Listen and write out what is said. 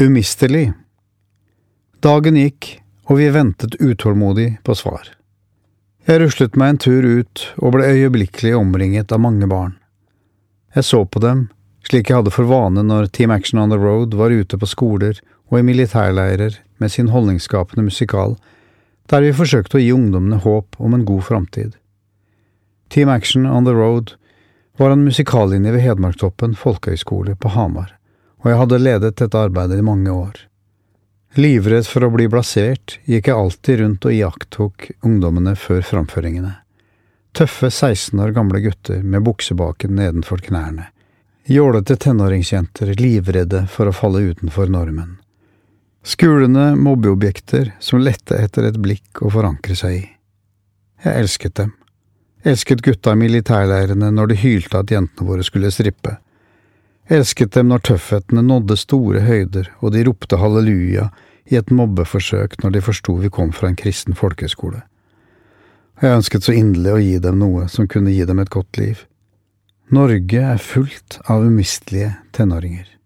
Umistelig. Dagen gikk, og vi ventet utålmodig på svar. Jeg ruslet meg en tur ut og ble øyeblikkelig omringet av mange barn. Jeg så på dem, slik jeg hadde for vane når Team Action on the Road var ute på skoler og i militærleirer med sin holdningsskapende musikal, der vi forsøkte å gi ungdommene håp om en god framtid. Team Action on the Road var en musikallinje ved Hedmarktoppen folkehøgskole på Hamar, og jeg hadde ledet dette arbeidet i mange år. Livredd for å bli blasert gikk jeg alltid rundt og iakttok ungdommene før framføringene. Tøffe 16 år gamle gutter med buksebaken nedenfor knærne. Jålete tenåringsjenter livredde for å falle utenfor normen. Skulende mobbeobjekter som lette etter et blikk å forankre seg i. Jeg elsket dem. Elsket gutta i militærleirene når de hylte at jentene våre skulle strippe. Elsket dem når tøffhetene nådde store høyder og de ropte halleluja i et mobbeforsøk når de forsto vi kom fra en kristen folkeskole. Jeg ønsket så inderlig å gi dem noe som kunne gi dem et godt liv. Norge er fullt av umistelige tenåringer.